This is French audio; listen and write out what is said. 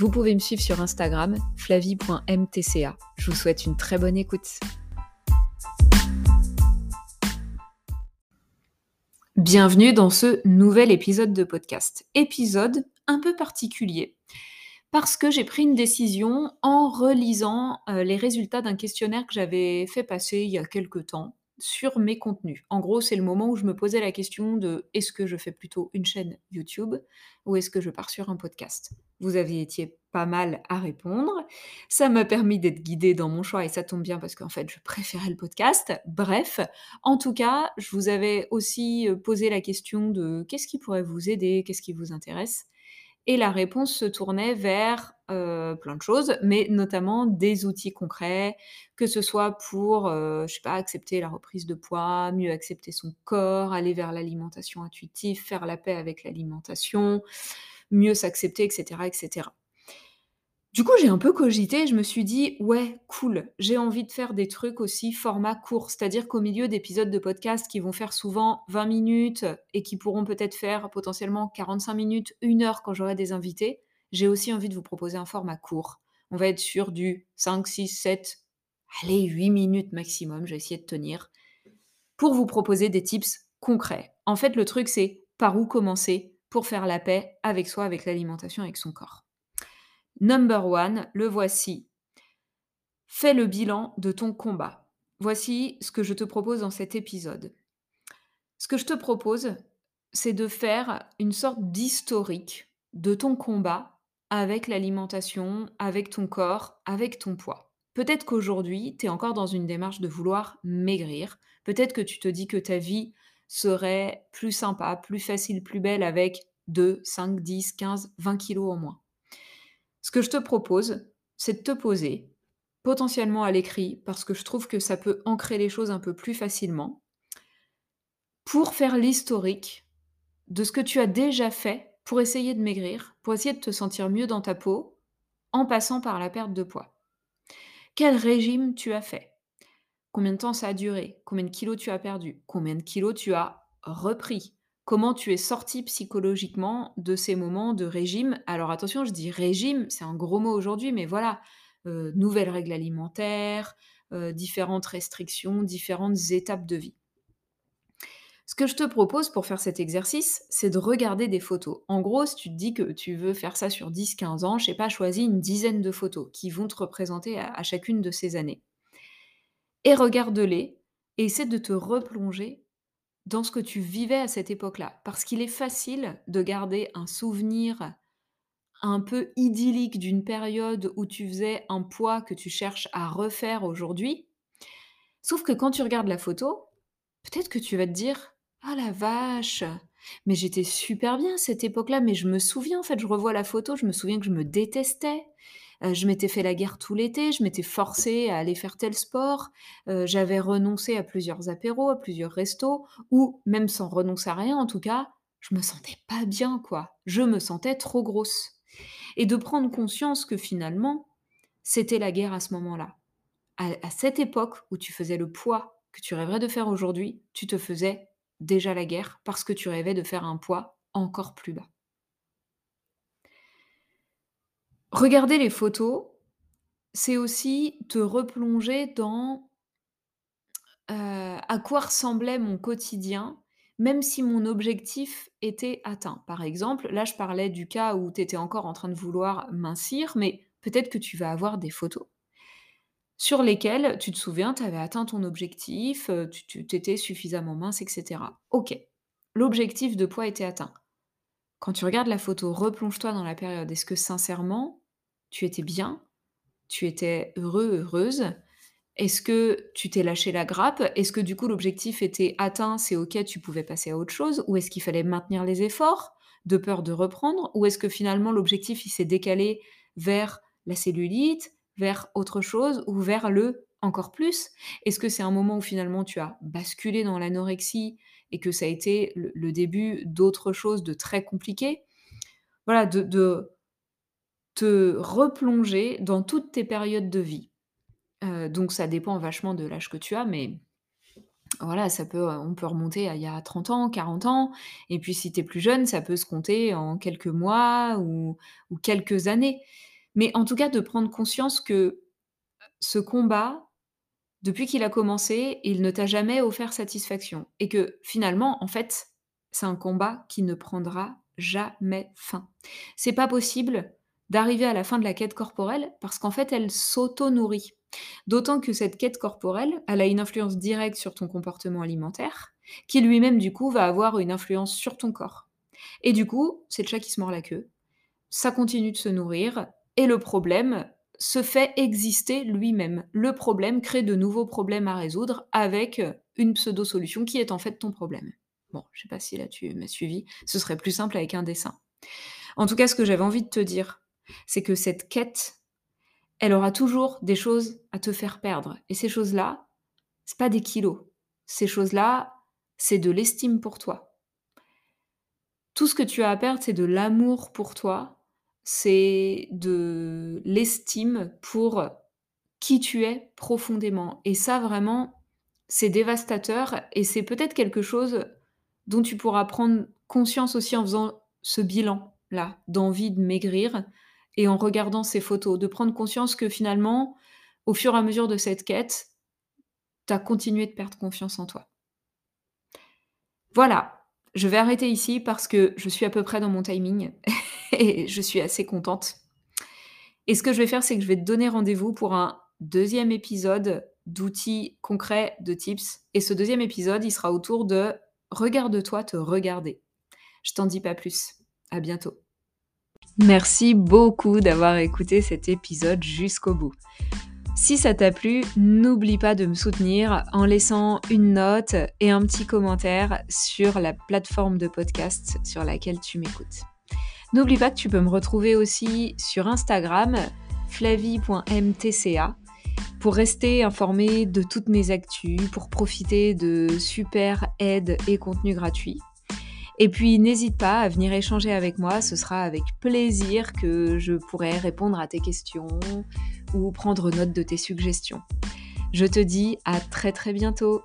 Vous pouvez me suivre sur Instagram, flavie.mtca. Je vous souhaite une très bonne écoute. Bienvenue dans ce nouvel épisode de podcast. Épisode un peu particulier parce que j'ai pris une décision en relisant euh, les résultats d'un questionnaire que j'avais fait passer il y a quelques temps sur mes contenus. En gros, c'est le moment où je me posais la question de est-ce que je fais plutôt une chaîne YouTube ou est-ce que je pars sur un podcast? Vous aviez été pas mal à répondre. Ça m'a permis d'être guidée dans mon choix et ça tombe bien parce qu'en fait, je préférais le podcast. Bref, en tout cas, je vous avais aussi euh, posé la question de qu'est-ce qui pourrait vous aider, qu'est-ce qui vous intéresse? Et la réponse se tournait vers euh, plein de choses, mais notamment des outils concrets, que ce soit pour, euh, je sais pas, accepter la reprise de poids, mieux accepter son corps, aller vers l'alimentation intuitive, faire la paix avec l'alimentation, mieux s'accepter, etc., etc. Du coup, j'ai un peu cogité, je me suis dit: «Ouais, cool, j'ai envie de faire des trucs aussi format court». C'est-à-dire qu'au milieu d'épisodes de podcast qui vont faire souvent 20 minutes et qui pourront peut-être faire potentiellement 45 minutes, 1 heure quand j'aurai des invités, j'ai aussi envie de vous proposer un format court. On va être sur du 5, 6, 7, allez 8 minutes maximum, je vais essayer de tenir, pour vous proposer des tips concrets. En fait, le truc, c'est par où commencer pour faire la paix avec soi, avec l'alimentation, avec son corps. Number one, le voici. Fais le bilan de ton combat. Voici ce que je te propose dans cet épisode. Ce que je te propose, c'est de faire une sorte d'historique de ton combat avec l'alimentation, avec ton corps, avec ton poids. Peut-être qu'aujourd'hui, tu es encore dans une démarche de vouloir maigrir. Peut-être que tu te dis que ta vie serait plus sympa, plus facile, plus belle avec 2, 5, 10, 15, 20 kilos en moins. Ce que je te propose, c'est de te poser, potentiellement à l'écrit, parce que je trouve que ça peut ancrer les choses un peu plus facilement, pour faire l'historique de ce que tu as déjà fait pour essayer de maigrir, pour essayer de te sentir mieux dans ta peau, en passant par la perte de poids. Quel régime tu as fait? Combien de temps ça a duré? Combien de kilos tu as perdu? Combien de kilos tu as repris? Comment tu es sorti psychologiquement de ces moments de régime? Alors attention, je dis régime, c'est un gros mot aujourd'hui, mais voilà, euh, nouvelles règles alimentaires, euh, différentes restrictions, différentes étapes de vie. Ce que je te propose pour faire cet exercice, c'est de regarder des photos. En gros, si tu te dis que tu veux faire ça sur 10-15 ans, je sais pas, choisis une dizaine de photos qui vont te représenter à, à chacune de ces années. Et regarde-les et essaie de te replonger dans ce que tu vivais à cette époque-là. Parce qu'il est facile de garder un souvenir un peu idyllique d'une période où tu faisais un poids que tu cherches à refaire aujourd'hui. Sauf que quand tu regardes la photo, peut-être que tu vas te dire Ah la vache Mais j'étais super bien à cette époque-là, mais je me souviens, en fait, je revois la photo, je me souviens que je me détestais. Euh, je m'étais fait la guerre tout l'été, je m'étais forcée à aller faire tel sport, euh, j'avais renoncé à plusieurs apéros, à plusieurs restos, ou même sans renoncer à rien, en tout cas, je me sentais pas bien, quoi. Je me sentais trop grosse. Et de prendre conscience que finalement, c'était la guerre à ce moment-là. À, cette époque où tu faisais le poids que tu rêverais de faire aujourd'hui, tu te faisais déjà la guerre parce que tu rêvais de faire un poids encore plus bas. Regarder les photos, c'est aussi te replonger dans, à quoi ressemblait mon quotidien, même si mon objectif était atteint. Par exemple, là, je parlais du cas où tu étais encore en train de vouloir mincir, mais peut-être que tu vas avoir des photos sur lesquelles tu te souviens, tu avais atteint ton objectif, tu étais suffisamment mince etc. OK, l'objectif de poids était atteint. Quand tu regardes la photo, replonge-toi dans la période. Est-ce que sincèrement, tu étais bien? Tu étais heureux, heureuse? Est-ce que tu t'es lâché la grappe? Est-ce que du coup l'objectif était atteint, c'est OK, tu pouvais passer à autre chose? Ou est-ce qu'il fallait maintenir les efforts, de peur de reprendre? Ou est-ce que finalement l'objectif il s'est décalé vers la cellulite, vers autre chose ou vers le encore plus? Est-ce que c'est un moment où finalement tu as basculé dans l'anorexie et que ça a été le, début d'autre chose de très compliqué Voilà, de, te replonger dans toutes tes périodes de vie. Euh, donc ça dépend vachement de l'âge que tu as, mais voilà, ça peut, on peut remonter à il y a 30 ans, 40 ans, et puis si tu es plus jeune, ça peut se compter en quelques mois ou quelques années. Mais en tout cas, de prendre conscience que ce combat, depuis qu'il a commencé, il ne t'a jamais offert satisfaction. Et que finalement, en fait, c'est un combat qui ne prendra jamais fin. C'est pas possible d'arriver à la fin de la quête corporelle parce qu'en fait, elle s'auto-nourrit. D'autant que cette quête corporelle, elle a une influence directe sur ton comportement alimentaire, qui lui-même, du coup, va avoir une influence sur ton corps. Et du coup, c'est le chat qui se mord la queue. Ça continue de se nourrir. Et le problème se fait exister lui-même. Le problème crée de nouveaux problèmes à résoudre avec une pseudo-solution qui est en fait ton problème. Bon, je sais pas si là tu m'as suivi. Ce serait plus simple avec un dessin. En tout cas, ce que j'avais envie de te dire, c'est que cette quête, elle aura toujours des choses à te faire perdre. Et ces choses-là, c'est pas des kilos. Ces choses-là, c'est de l'estime pour toi. Tout ce que tu as à perdre, c'est de l'amour pour toi, c'est de l'estime pour qui tu es profondément. Et ça, vraiment, c'est dévastateur et c'est peut-être quelque chose dont tu pourras prendre conscience aussi en faisant ce bilan-là, d'envie de maigrir, et en regardant ces photos, de prendre conscience que finalement, au fur et à mesure de cette quête, tu as continué de perdre confiance en toi. Voilà, je vais arrêter ici parce que je suis à peu près dans mon timing et je suis assez contente. Et ce que je vais faire, c'est que je vais te donner rendez-vous pour un deuxième épisode d'outils concrets, de tips. Et ce deuxième épisode, il sera autour de Regarde-toi te regarder. Je t'en dis pas plus. À bientôt. Merci beaucoup d'avoir écouté cet épisode jusqu'au bout. Si ça t'a plu, n'oublie pas de me soutenir en laissant une note et un petit commentaire sur la plateforme de podcast sur laquelle tu m'écoutes. N'oublie pas que tu peux me retrouver aussi sur Instagram, flavie.mtca, pour rester informé de toutes mes actus, pour profiter de super aides et contenus gratuits. Et puis n'hésite pas à venir échanger avec moi, ce sera avec plaisir que je pourrai répondre à tes questions ou prendre note de tes suggestions. Je te dis à très très bientôt